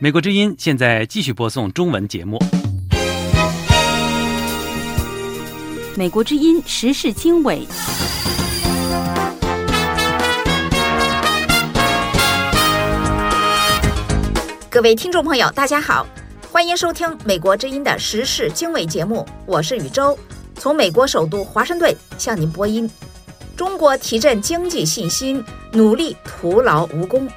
美国之音现在继续播送中文节目。美国之音时事经纬。各位听众朋友，大家好，欢迎收听美国之音的时事经纬节目，我是宇宙，从美国首都华盛顿向您播音。中国提振经济信心，努力徒劳无功，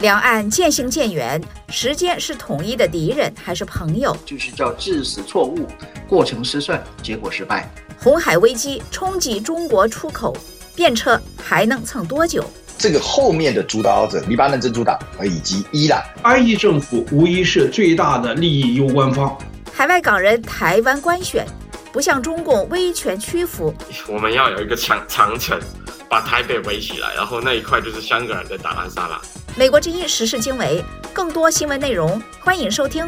两岸渐行渐远，时间是统一的敌人还是朋友？就是叫致使错误，过程失算，结果失败。红海危机冲击中国出口，便车还能撑多久？这个后面的主导者，黎巴嫩真主党以及伊朗，埃及政府无疑是最大的利益攸关方。海外港人台湾官选，不向中共威权屈服。我们要有一个长长城，把台北围起来，然后那一块就是香港人的打烂沙拉。美国之音时事经纬，更多新闻内容，欢迎收听。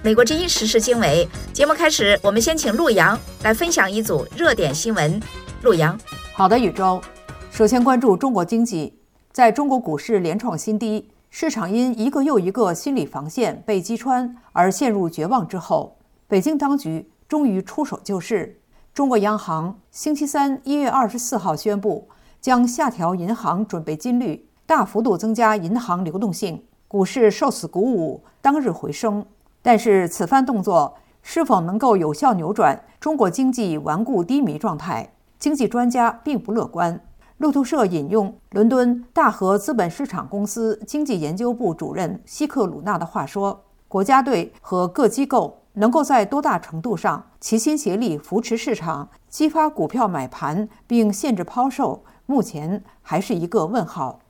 美国之音时事经纬节目开始，我们先请陆洋来分享一组热点新闻。陆洋，好的，宇宙。首先关注中国经济，在中国股市连创新低，市场因一个又一个心理防线被击穿而陷入绝望之后，北京当局终于出手救市。中国央行星期三一月二十四号宣布，将下调银行准备金率，大幅度增加银行流动性，股市受此鼓舞，当日回升。但是此番动作是否能够有效扭转中国经济顽固低迷状态，经济专家并不乐观。路透社引用伦敦大和资本市场公司经济研究部主任希克鲁纳的话说：“国家队和各机构能够在多大程度上齐心协力扶持市场，激发股票买盘并限制抛售，目前还是一个问号。”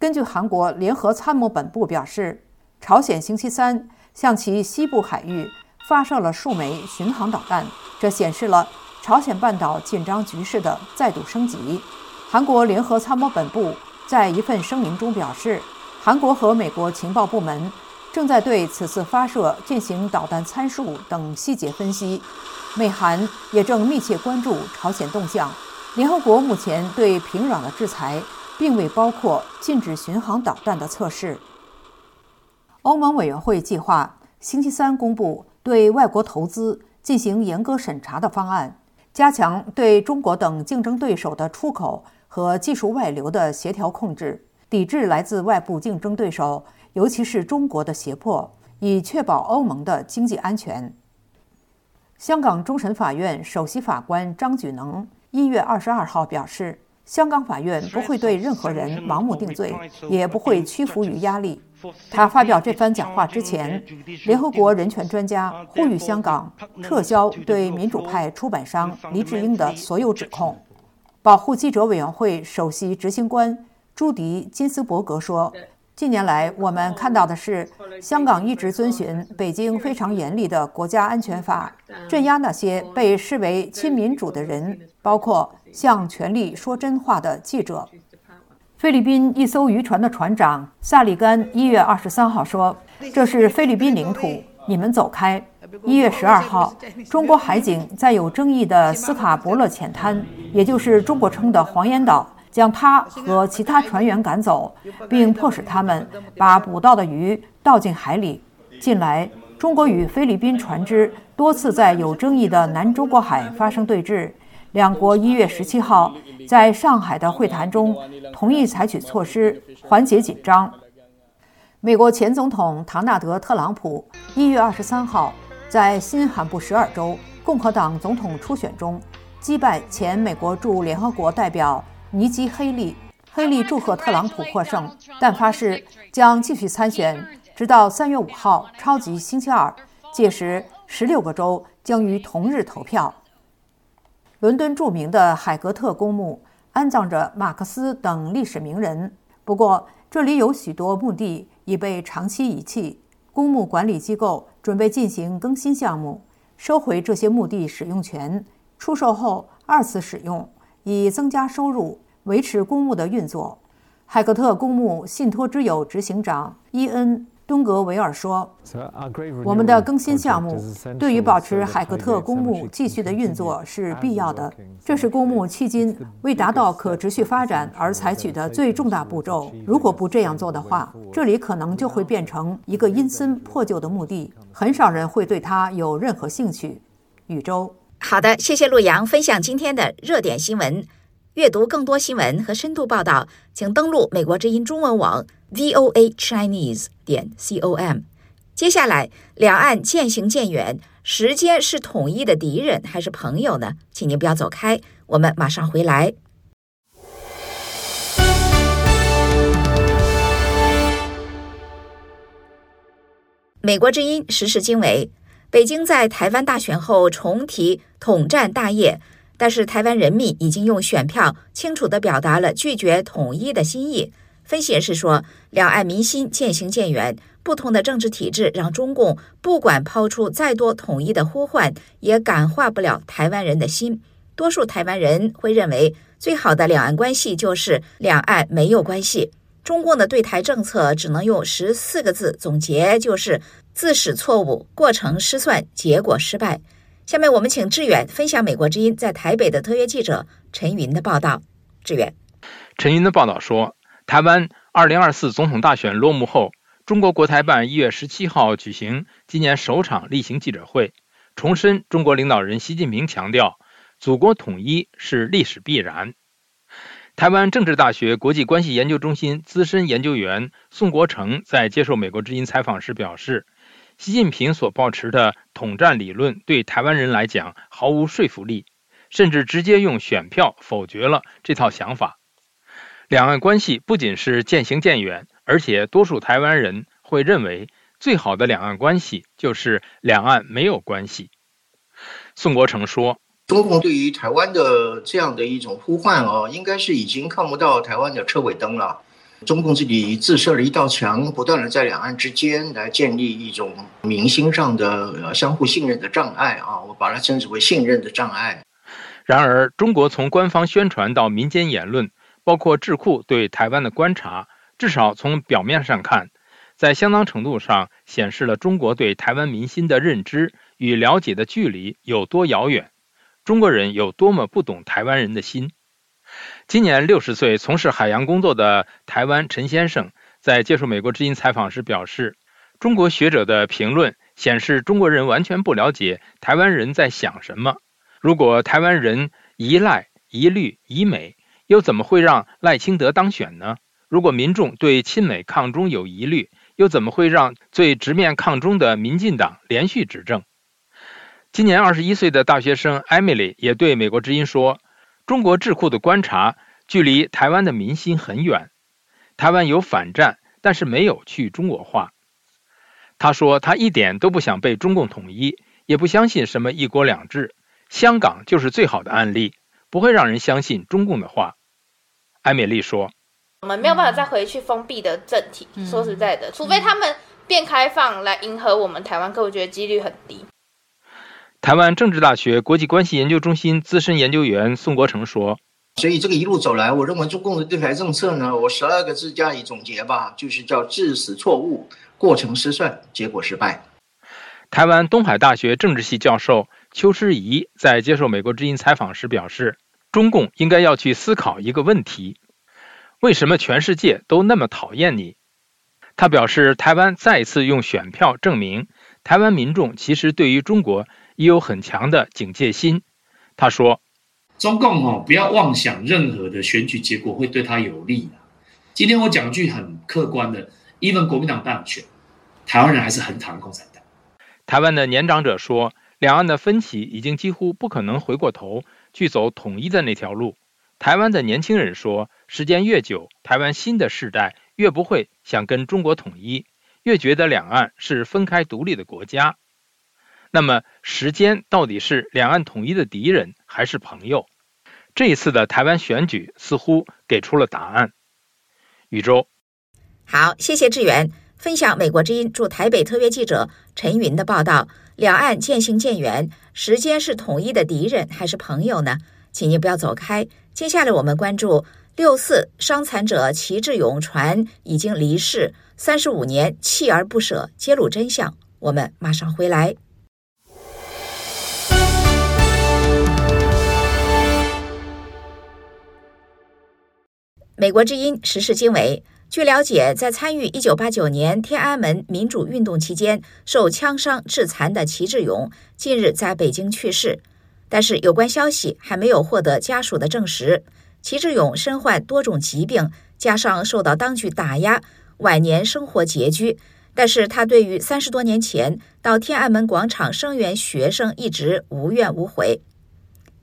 根据韩国联合参谋本部表示，朝鲜星期三。向其西部海域发射了数枚巡航导弹，这显示了朝鲜半岛紧张局势的再度升级。韩国联合参谋本部在一份声明中表示，韩国和美国情报部门正在对此次发射进行导弹参数等细节分析，美韩也正密切关注朝鲜动向。联合国目前对平壤的制裁并未包括禁止巡航导弹的测试。欧盟委员会计划星期三公布对外国投资进行严格审查的方案，加强对中国等竞争对手的出口和技术外流的协调控制，抵制来自外部竞争对手，尤其是中国的胁迫，以确保欧盟的经济安全。香港终审法院首席法官张举能一月二十二号表示，香港法院不会对任何人盲目定罪，也不会屈服于压力。他发表这番讲话之前，联合国人权专家呼吁香港撤销对民主派出版商黎智英的所有指控。保护记者委员会首席执行官朱迪金斯伯格说：“近年来，我们看到的是，香港一直遵循北京非常严厉的国家安全法，镇压那些被视为亲民主的人，包括向权力说真话的记者。”菲律宾一艘渔船的船长萨利甘一月二十三号说：“这是菲律宾领土，你们走开。”一月十二号，中国海警在有争议的斯卡伯勒浅滩，也就是中国称的黄岩岛，将他和其他船员赶走，并迫使他们把捕到的鱼倒进海里。近来，中国与菲律宾船只多次在有争议的南中国海发生对峙。两国一月十七号在上海的会谈中同意采取措施缓解紧张。美国前总统唐纳德·特朗普一月二十三号在新罕布什尔州共和党总统初选中击败前美国驻联合国代表尼基·黑利。黑利祝贺特朗普获胜，但发誓将继续参选，直到三月五号超级星期二，届时十六个州将于同日投票。伦敦著名的海格特公墓安葬着马克思等历史名人，不过这里有许多墓地已被长期遗弃。公墓管理机构准备进行更新项目，收回这些墓地使用权，出售后二次使用，以增加收入，维持公墓的运作。海格特公墓信托之友执行长伊恩东格维尔说：“我们的更新项目对于保持海格特公墓继续的运作是必要的。这是公墓迄今为达到可持续发展而采取的最重大步骤。如果不这样做的话，这里可能就会变成一个阴森破旧的墓地，很少人会对它有任何兴趣。”宇宙，好的，谢谢陆阳分享今天的热点新闻。阅读更多新闻和深度报道，请登录美国之音中文网 voa chinese 点 com。接下来，两岸渐行渐远，时间是统一的敌人还是朋友呢？请您不要走开，我们马上回来。美国之音时事经纬：北京在台湾大选后重提统战大业。但是台湾人民已经用选票清楚地表达了拒绝统一的心意。分析人士说，两岸民心渐行渐远，不同的政治体制让中共不管抛出再多统一的呼唤，也感化不了台湾人的心。多数台湾人会认为，最好的两岸关系就是两岸没有关系。中共的对台政策只能用十四个字总结，就是自始错误，过程失算，结果失败。下面我们请志远分享美国之音在台北的特约记者陈云的报道。志远，陈云的报道说，台湾2024总统大选落幕后，中国国台办1月17号举行今年首场例行记者会，重申中国领导人习近平强调，祖国统一是历史必然。台湾政治大学国际关系研究中心资深研究员宋国成在接受美国之音采访时表示。习近平所抱持的统战理论对台湾人来讲毫无说服力，甚至直接用选票否决了这套想法。两岸关系不仅是渐行渐远，而且多数台湾人会认为，最好的两岸关系就是两岸没有关系。宋国成说：“中共对于台湾的这样的一种呼唤哦，应该是已经看不到台湾的车尾灯了。”中共自己自设了一道墙，不断的在两岸之间来建立一种民心上的相互信任的障碍啊，我把它称之为信任的障碍。然而，中国从官方宣传到民间言论，包括智库对台湾的观察，至少从表面上看，在相当程度上显示了中国对台湾民心的认知与了解的距离有多遥远，中国人有多么不懂台湾人的心。今年六十岁、从事海洋工作的台湾陈先生在接受美国之音采访时表示：“中国学者的评论显示，中国人完全不了解台湾人在想什么。如果台湾人依赖、疑虑、疑美，又怎么会让赖清德当选呢？如果民众对亲美抗中有疑虑，又怎么会让最直面抗中的民进党连续执政？”今年二十一岁的大学生艾米丽也对美国之音说。中国智库的观察距离台湾的民心很远，台湾有反战，但是没有去中国化。他说他一点都不想被中共统一，也不相信什么一国两制。香港就是最好的案例，不会让人相信中共的话。艾美丽说：“我们没有办法再回去封闭的政体。说实在的，除非他们变开放来迎合我们台湾，可我觉得几率很低。”台湾政治大学国际关系研究中心资深研究员宋国成说：“所以这个一路走来，我认为中共的对台政策呢，我十二个字加以总结吧，就是叫致死错误，过程失算，结果失败。”台湾东海大学政治系教授邱诗怡在接受美国之音采访时表示：“中共应该要去思考一个问题：为什么全世界都那么讨厌你？”他表示，台湾再一次用选票证明，台湾民众其实对于中国。也有很强的警戒心。他说：“中共哦，不要妄想任何的选举结果会对他有利的。今天我讲句很客观的，even 国民党当选，台湾人还是很讨厌共产党。”台湾的年长者说：“两岸的分歧已经几乎不可能回过头去走统一的那条路。”台湾的年轻人说：“时间越久，台湾新的世代越不会想跟中国统一，越觉得两岸是分开独立的国家。”那么，时间到底是两岸统一的敌人还是朋友？这一次的台湾选举似乎给出了答案。宇宙，好，谢谢志远分享美国之音驻台北特约记者陈云的报道。两岸渐行渐远，时间是统一的敌人还是朋友呢？请您不要走开。接下来我们关注六四伤残者齐志勇传已经离世，三十五年锲而不舍揭露真相。我们马上回来。美国之音时事经纬。据了解，在参与1989年天安门民主运动期间受枪伤致残的齐志勇，近日在北京去世。但是有关消息还没有获得家属的证实。齐志勇身患多种疾病，加上受到当局打压，晚年生活拮据。但是他对于三十多年前到天安门广场声援学生一直无怨无悔。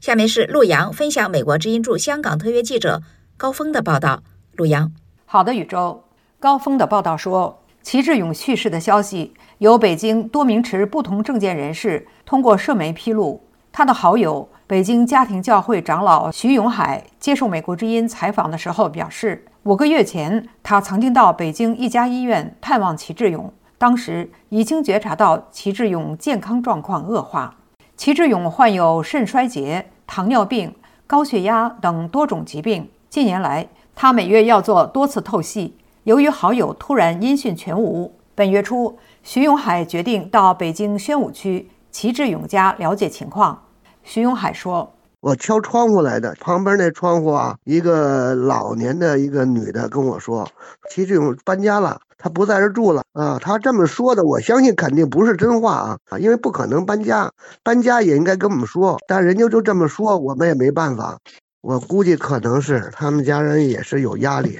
下面是陆阳分享美国之音驻香港特约记者高峰的报道。陆阳。好的，宇宙高峰的报道说，齐志勇去世的消息由北京多名持不同政见人士通过社媒披露。他的好友北京家庭教会长老徐永海接受美国之音采访的时候表示，五个月前他曾经到北京一家医院探望齐志勇，当时已经觉察到齐志勇健康状况恶化。齐志勇患有肾衰竭、糖尿病、高血压等多种疾病，近年来。他每月要做多次透析，由于好友突然音讯全无，本月初，徐永海决定到北京宣武区齐志勇家了解情况。徐永海说：“我敲窗户来的，旁边那窗户啊，一个老年的一个女的跟我说，齐志勇搬家了，他不在这住了啊。他这么说的，我相信肯定不是真话啊啊，因为不可能搬家，搬家也应该跟我们说，但人家就这么说，我们也没办法。”我估计可能是他们家人也是有压力。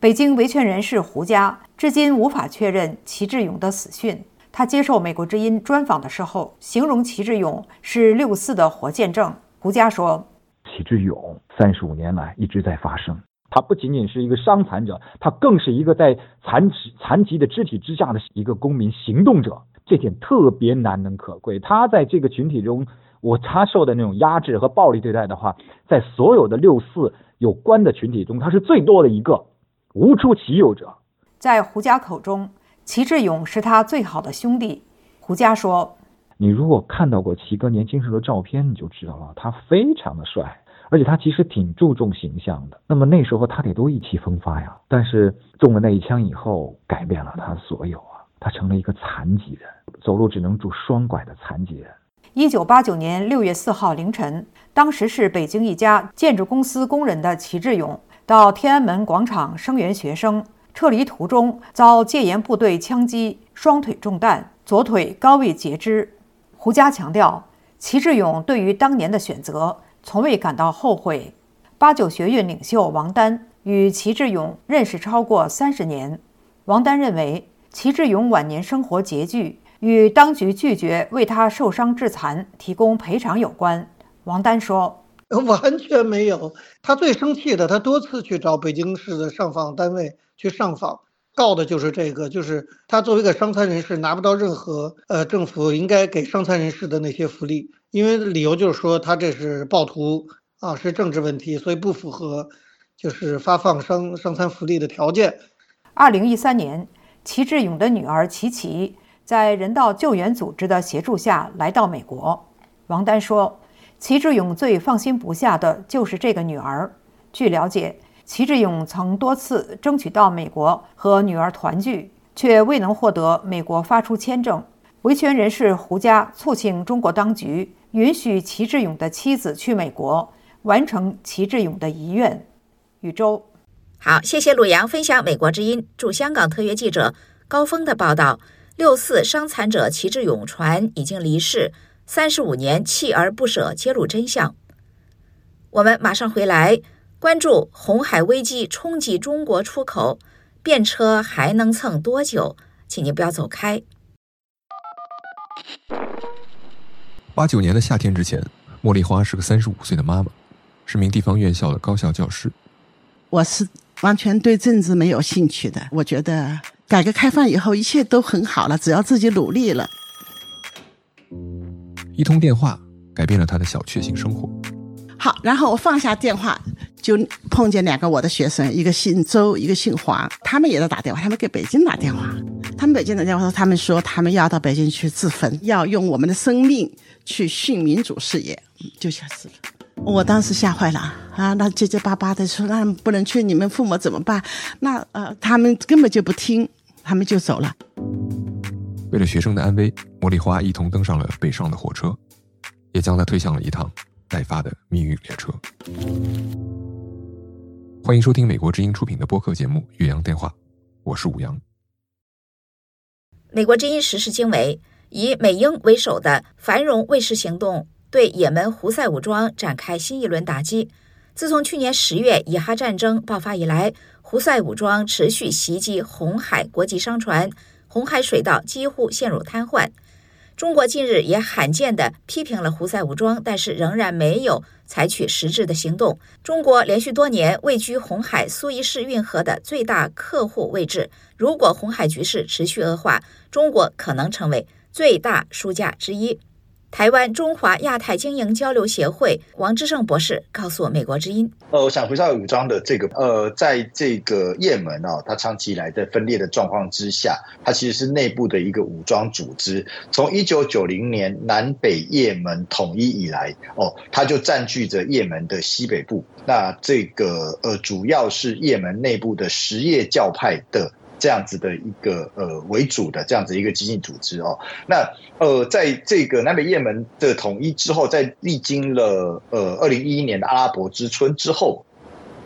北京维权人士胡佳至今无法确认齐志勇的死讯。他接受美国之音专访的时候，形容齐志勇是六四的活见证。胡佳说：“齐志勇三十五年来一直在发声，他不仅仅是一个伤残者，他更是一个在残疾残疾的肢体之下的一个公民行动者，这点特别难能可贵。他在这个群体中。”我他受的那种压制和暴力对待的话，在所有的六四有关的群体中，他是最多的一个，无出其右者。在胡佳口中，齐志勇是他最好的兄弟。胡佳说：“你如果看到过齐哥年轻时候的照片，你就知道了，他非常的帅，而且他其实挺注重形象的。那么那时候他得多意气风发呀，但是中了那一枪以后，改变了他所有啊，他成了一个残疾人，走路只能拄双拐的残疾人。”一九八九年六月四号凌晨，当时是北京一家建筑公司工人的齐志勇到天安门广场声援学生，撤离途中遭戒严部队枪击，双腿中弹，左腿高位截肢。胡佳强调，齐志勇对于当年的选择从未感到后悔。八九学院领袖王丹与齐志勇认识超过三十年，王丹认为齐志勇晚年生活拮据。与当局拒绝为他受伤致残提供赔偿有关，王丹说：“ 完全没有。他最生气的，他多次去找北京市的上访单位去上访，告的就是这个，就是他作为一个伤残人士拿不到任何呃政府应该给伤残人士的那些福利，因为理由就是说他这是暴徒啊，是政治问题，所以不符合就是发放伤伤残福利的条件。”二零一三年，齐志勇的女儿齐齐。在人道救援组织的协助下来到美国，王丹说：“齐志勇最放心不下的就是这个女儿。”据了解，齐志勇曾多次争取到美国和女儿团聚，却未能获得美国发出签证。维权人士胡佳促请中国当局允许齐志勇的妻子去美国，完成齐志勇的遗愿。宇宙，好，谢谢鲁阳分享美国之音驻香港特约记者高峰的报道。六四伤残者齐志勇传已经离世，三十五年锲而不舍揭露真相。我们马上回来关注红海危机冲击中国出口，便车还能蹭多久？请您不要走开。八九年的夏天之前，茉莉花是个三十五岁的妈妈，是名地方院校的高校教师。我是完全对政治没有兴趣的，我觉得。改革开放以后，一切都很好了，只要自己努力了。一通电话改变了他的小确幸生活。好，然后我放下电话，就碰见两个我的学生，一个姓周，一个姓黄，他们也在打电话，他们给北京打电话，他们北京打电话说，他们说他们要到北京去自焚，要用我们的生命去殉民主事业，就下死了。我当时吓坏了啊！那结结巴巴的说：“那不能去，你们父母怎么办？”那呃，他们根本就不听。他们就走了。为了学生的安危，茉莉花一同登上了北上的火车，也将他推向了一趟待发的命运列车。欢迎收听美国之音出品的播客节目《岳阳电话》，我是武阳。美国之音时事经纬以美英为首的繁荣卫士行动对也门胡塞武装展开新一轮打击。自从去年十月以哈战争爆发以来，胡塞武装持续袭击红海国际商船。红海水道几乎陷入瘫痪。中国近日也罕见地批评了胡塞武装，但是仍然没有采取实质的行动。中国连续多年位居红海苏伊士运河的最大客户位置，如果红海局势持续恶化，中国可能成为最大输家之一。台湾中华亚太经营交流协会王志胜博士告诉美国之音：“呃，我想回到武装的这个呃，在这个也门啊，它长期以来在分裂的状况之下，它其实是内部的一个武装组织。从一九九零年南北也门统一以来，哦，它就占据着也门的西北部。那这个呃，主要是也门内部的什叶教派的。”这样子的一个呃为主的这样子一个激进组织哦，那呃在这个南北也门的统一之后，在历经了呃二零一一年的阿拉伯之春之后，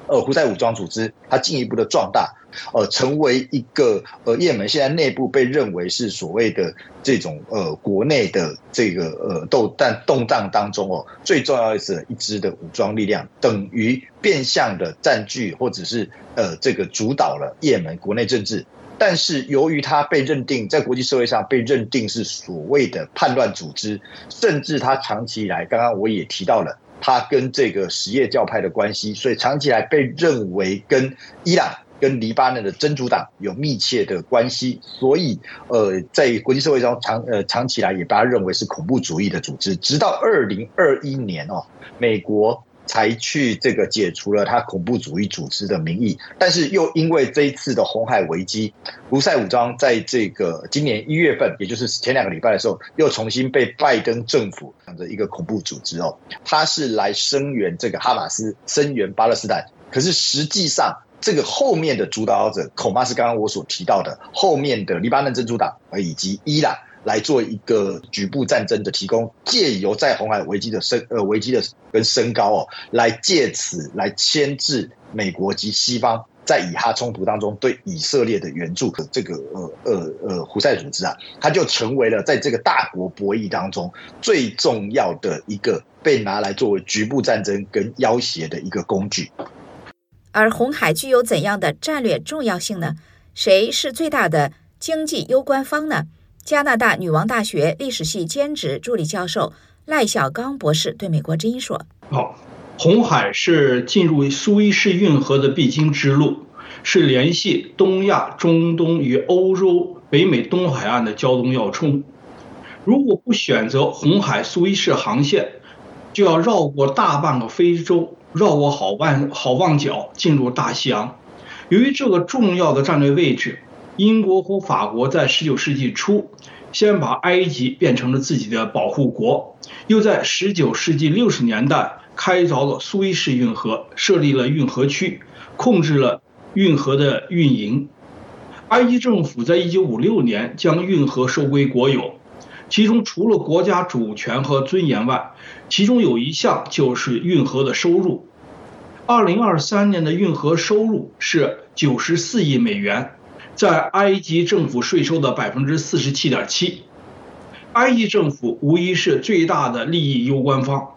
呃胡塞武装组织它进一步的壮大，呃成为一个呃也门现在内部被认为是所谓的这种呃国内的这个呃斗但动荡当中哦最重要的是一支的武装力量，等于变相的占据或者是。呃，这个主导了也门国内政治，但是由于他被认定在国际社会上被认定是所谓的叛乱组织，甚至他长期以来，刚刚我也提到了他跟这个什叶教派的关系，所以长期以来被认为跟伊朗、跟黎巴嫩的真主党有密切的关系，所以呃，在国际社会中长呃长期以来也被他认为是恐怖主义的组织，直到二零二一年哦，美国。才去这个解除了他恐怖主义组织的名义，但是又因为这一次的红海危机，胡塞武装在这个今年一月份，也就是前两个礼拜的时候，又重新被拜登政府讲的一个恐怖组织哦，他是来声援这个哈马斯，声援巴勒斯坦，可是实际上这个后面的主导者恐怕是刚刚我所提到的后面的黎巴嫩真主党以及伊朗。来做一个局部战争的提供，借由在红海危机的升呃危机的跟升高哦，来借此来牵制美国及西方在以哈冲突当中对以色列的援助和这个呃呃呃胡塞组织啊，它就成为了在这个大国博弈当中最重要的一个被拿来作为局部战争跟要挟的一个工具。而红海具有怎样的战略重要性呢？谁是最大的经济攸关方呢？加拿大女王大学历史系兼职助理教授赖小刚博士对美国之音说：“好，红海是进入苏伊士运河的必经之路，是联系东亚、中东与欧洲、北美东海岸的交通要冲。如果不选择红海苏伊士航线，就要绕过大半个非洲，绕过好望好望角，进入大西洋。由于这个重要的战略位置。”英国和法国在19世纪初先把埃及变成了自己的保护国，又在19世纪60年代开凿了苏伊士运河，设立了运河区，控制了运河的运营。埃及政府在1956年将运河收归国有，其中除了国家主权和尊严外，其中有一项就是运河的收入。2023年的运河收入是94亿美元。在埃及政府税收的百分之四十七点七，埃及政府无疑是最大的利益攸关方。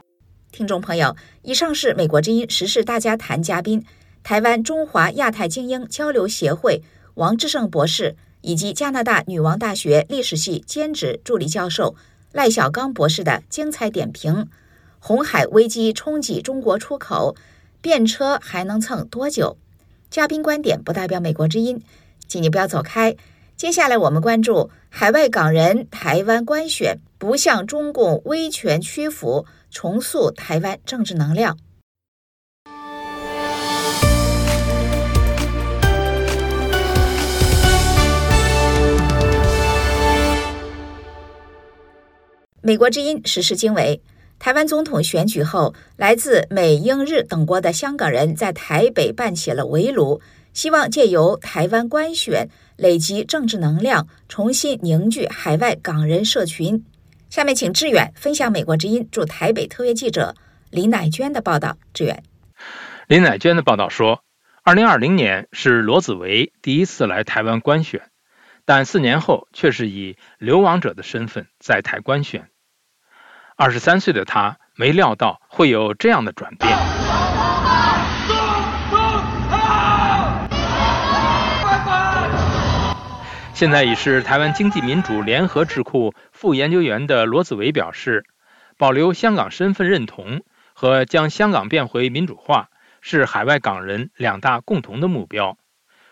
听众朋友，以上是美国之音时事大家谈嘉宾，台湾中华亚太精英交流协会王志胜博士以及加拿大女王大学历史系兼职助理教授赖小刚博士的精彩点评。红海危机冲击中国出口，便车还能蹭多久？嘉宾观点不代表美国之音。请你不要走开。接下来，我们关注海外港人台湾官选，不向中共威权屈服，重塑台湾政治能量。美国之音时事经纬：台湾总统选举后，来自美、英、日等国的香港人在台北办起了围炉。希望借由台湾官选累积政治能量，重新凝聚海外港人社群。下面请志远分享美国之音驻台北特约记者林乃娟的报道。志远，林乃娟的报道说，二零二零年是罗子维第一次来台湾官选，但四年后却是以流亡者的身份在台官选。二十三岁的他没料到会有这样的转变。现在已是台湾经济民主联合智库副研究员的罗子维表示，保留香港身份认同和将香港变回民主化是海外港人两大共同的目标。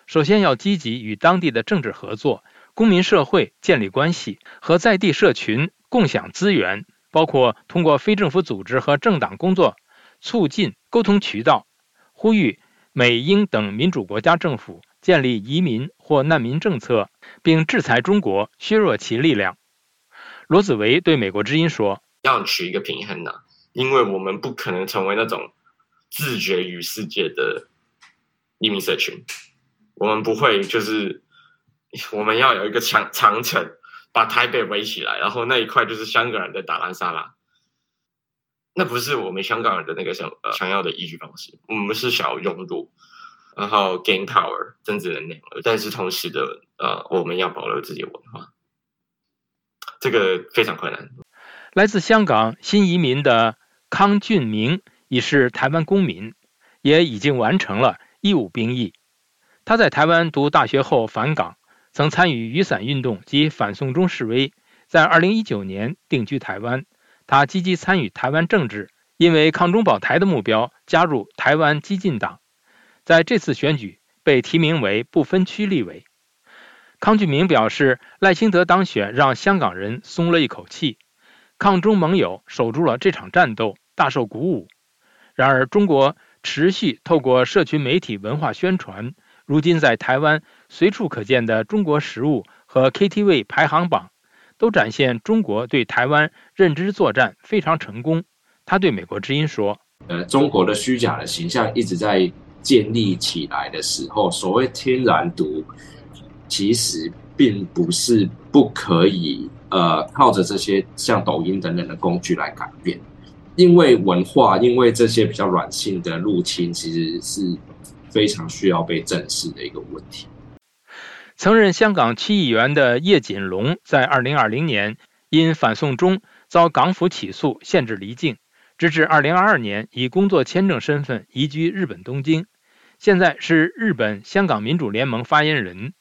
首先要积极与当地的政治合作、公民社会建立关系，和在地社群共享资源，包括通过非政府组织和政党工作，促进沟通渠道，呼吁美英等民主国家政府。建立移民或难民政策，并制裁中国，削弱其力量。罗子维对美国之音说：“要取一个平衡呢，因为我们不可能成为那种自绝于世界的移民社群，我们不会就是我们要有一个长长城把台北围起来，然后那一块就是香港人的打烂沙拉。那不是我们香港人的那个想呃想要的依据方式，我们是想要融入。”然后 gain power 政治能量，但是同时的呃，我们要保留自己的文化，这个非常困难。来自香港新移民的康俊明已是台湾公民，也已经完成了义务兵役。他在台湾读大学后返港，曾参与雨伞运动及反送中示威，在2019年定居台湾。他积极参与台湾政治，因为抗中保台的目标，加入台湾激进党。在这次选举被提名为不分区立委，康俊明表示，赖清德当选让香港人松了一口气，抗中盟友守住了这场战斗，大受鼓舞。然而，中国持续透过社群媒体文化宣传，如今在台湾随处可见的中国食物和 KTV 排行榜，都展现中国对台湾认知作战非常成功。他对美国之音说：“呃，中国的虚假的形象一直在。”建立起来的时候，所谓天然毒，其实并不是不可以，呃，靠着这些像抖音等等的工具来改变，因为文化，因为这些比较软性的入侵，其实是非常需要被正视的一个问题。曾任香港区议员的叶锦龙，在二零二零年因反送中遭港府起诉，限制离境，直至二零二二年以工作签证身份移居日本东京。现在是日本香港民主联盟发言人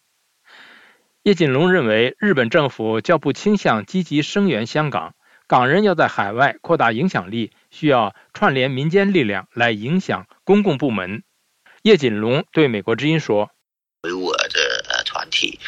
叶锦龙认为，日本政府较不倾向积极声援香港，港人要在海外扩大影响力，需要串联民间力量来影响公共部门。叶锦龙对美国之音说。维吾尔的呃团体，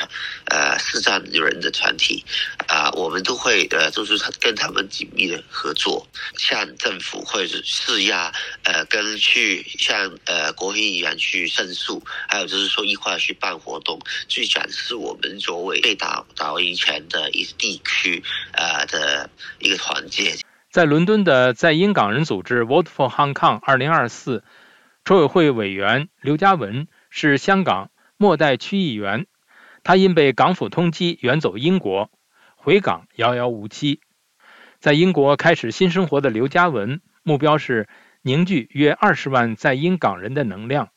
呃，视障人的团体，啊，我们都会呃，就是跟他们紧密的合作，向政府或者是施压，呃，跟去向呃国会议员去申诉，还有就是说一块去办活动，去展示我们作为被打打赢权的一地区呃的一个团结。在伦敦的在英港人组织 Vote for Hong Kong 二零二四筹委会委员刘嘉文是香港。末代区议员，他因被港府通缉远走英国，回港遥遥无期。在英国开始新生活的刘嘉文，目标是凝聚约二十万在英港人的能量，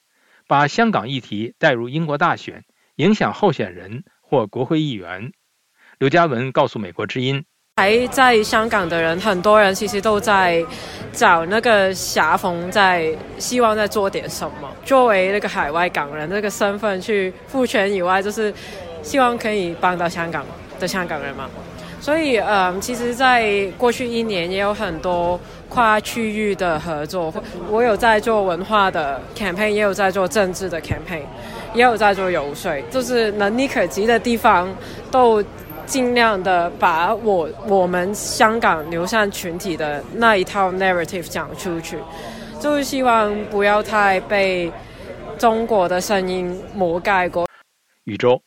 把香港议题带入英国大选，影响候选人或国会议员。刘嘉文告诉美国之音。还在香港的人，很多人其实都在找那个狭缝，在希望在做点什么。作为那个海外港人这个身份去赋权以外，就是希望可以帮到香港的香港人嘛。所以，嗯，其实，在过去一年也有很多跨区域的合作。我有在做文化的 campaign，也有在做政治的 campaign，也有在做游说，就是能力可及的地方都。尽量的把我我们香港流散群体的那一套 narrative 讲出去，就是希望不要太被中国的声音魔盖过。宇宙，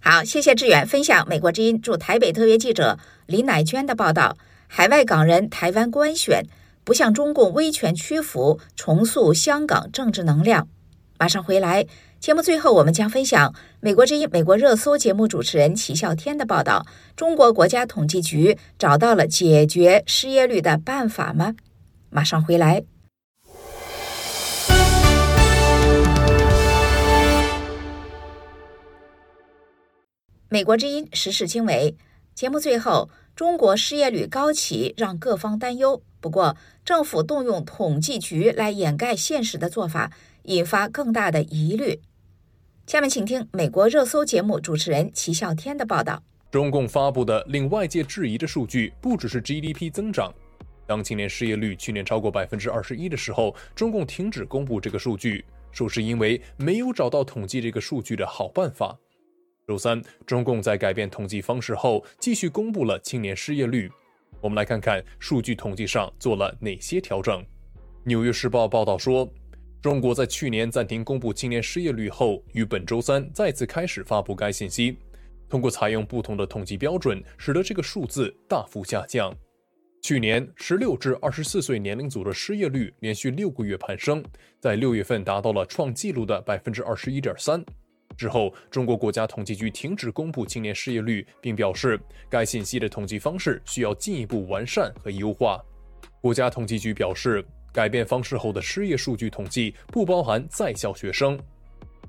好，谢谢志远分享美国之音驻台北特约记者李乃娟的报道。海外港人台湾官选，不向中共威权屈服，重塑香港政治能量。马上回来。节目最后，我们将分享美国之音美国热搜节目主持人齐笑天的报道：中国国家统计局找到了解决失业率的办法吗？马上回来。美国之音时事经纬节目最后，中国失业率高企让各方担忧。不过，政府动用统计局来掩盖现实的做法，引发更大的疑虑。下面请听美国热搜节目主持人齐笑天的报道。中共发布的令外界质疑的数据，不只是 GDP 增长。当青年失业率去年超过百分之二十一的时候，中共停止公布这个数据，说是因为没有找到统计这个数据的好办法。周三，中共在改变统计方式后，继续公布了青年失业率。我们来看看数据统计上做了哪些调整。《纽约时报》报道说。中国在去年暂停公布青年失业率后，于本周三再次开始发布该信息。通过采用不同的统计标准，使得这个数字大幅下降。去年十六至二十四岁年龄组的失业率连续六个月攀升，在六月份达到了创纪录的百分之二十一点三。之后，中国国家统计局停止公布青年失业率，并表示该信息的统计方式需要进一步完善和优化。国家统计局表示。改变方式后的失业数据统计不包含在校学生。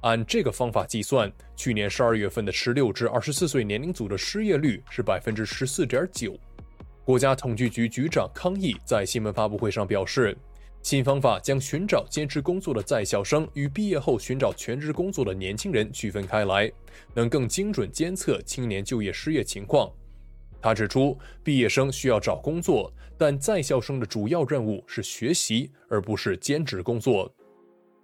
按这个方法计算，去年十二月份的十六至二十四岁年龄组的失业率是百分之十四点九。国家统计局局长康毅在新闻发布会上表示，新方法将寻找坚持工作的在校生与毕业后寻找全职工作的年轻人区分开来，能更精准监测青年就业失业情况。他指出，毕业生需要找工作，但在校生的主要任务是学习，而不是兼职工作。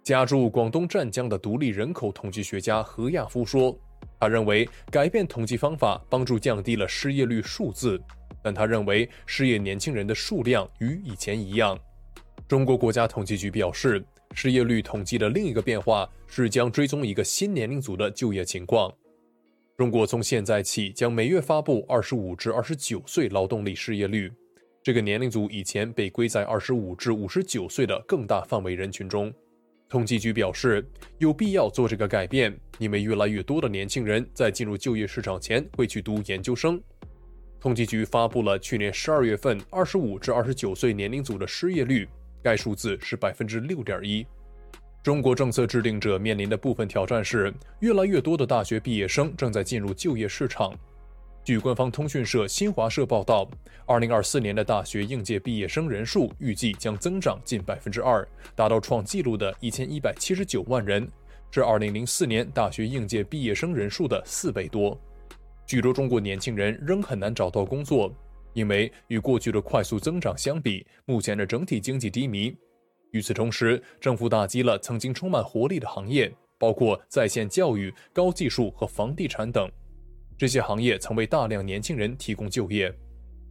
家住广东湛江的独立人口统计学家何亚夫说：“他认为改变统计方法帮助降低了失业率数字，但他认为失业年轻人的数量与以前一样。”中国国家统计局表示，失业率统计的另一个变化是将追踪一个新年龄组的就业情况。中国从现在起将每月发布二十五至二十九岁劳动力失业率。这个年龄组以前被归在二十五至五十九岁的更大范围人群中。统计局表示，有必要做这个改变，因为越来越多的年轻人在进入就业市场前会去读研究生。统计局发布了去年十二月份二十五至二十九岁年龄组的失业率，该数字是百分之六点一。中国政策制定者面临的部分挑战是，越来越多的大学毕业生正在进入就业市场。据官方通讯社新华社报道，二零二四年的大学应届毕业生人数预计将增长近百分之二，达到创纪录的一千一百七十九万人，是二零零四年大学应届毕业生人数的四倍多。许多中国年轻人仍很难找到工作，因为与过去的快速增长相比，目前的整体经济低迷。与此同时，政府打击了曾经充满活力的行业，包括在线教育、高技术和房地产等。这些行业曾为大量年轻人提供就业。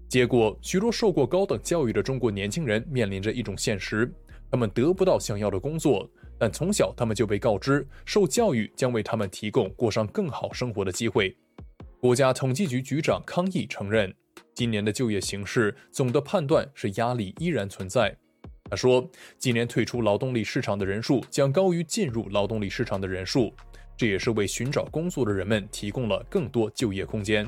结果，许多受过高等教育的中国年轻人面临着一种现实：他们得不到想要的工作，但从小他们就被告知，受教育将为他们提供过上更好生活的机会。国家统计局局长康毅承认，今年的就业形势总的判断是压力依然存在。他说，今年退出劳动力市场的人数将高于进入劳动力市场的人数，这也是为寻找工作的人们提供了更多就业空间。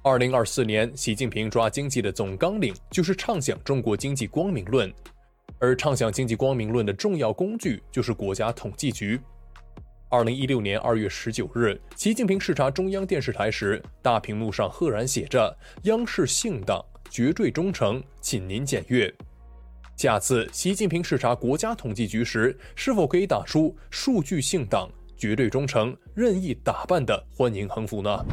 二零二四年，习近平抓经济的总纲领就是畅想中国经济光明论，而畅想经济光明论的重要工具就是国家统计局。二零一六年二月十九日，习近平视察中央电视台时，大屏幕上赫然写着“央视信党，绝对忠诚，请您检阅”。下次习近平视察国家统计局时，是否可以打出“数据性党，绝对忠诚，任意打扮”的欢迎横幅呢？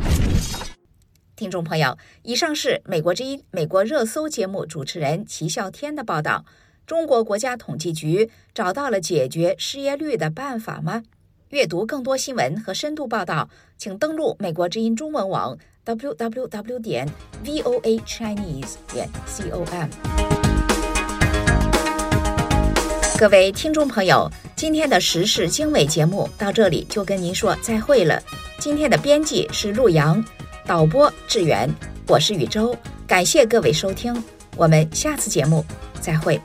听众朋友，以上是美国之音美国热搜节目主持人齐笑天的报道。中国国家统计局找到了解决失业率的办法吗？阅读更多新闻和深度报道，请登录美国之音中文网 www 点 voa chinese 点 com。各位听众朋友，今天的时事经纬节目到这里就跟您说再会了。今天的编辑是陆阳，导播志远，我是宇宙，感谢各位收听，我们下次节目再会。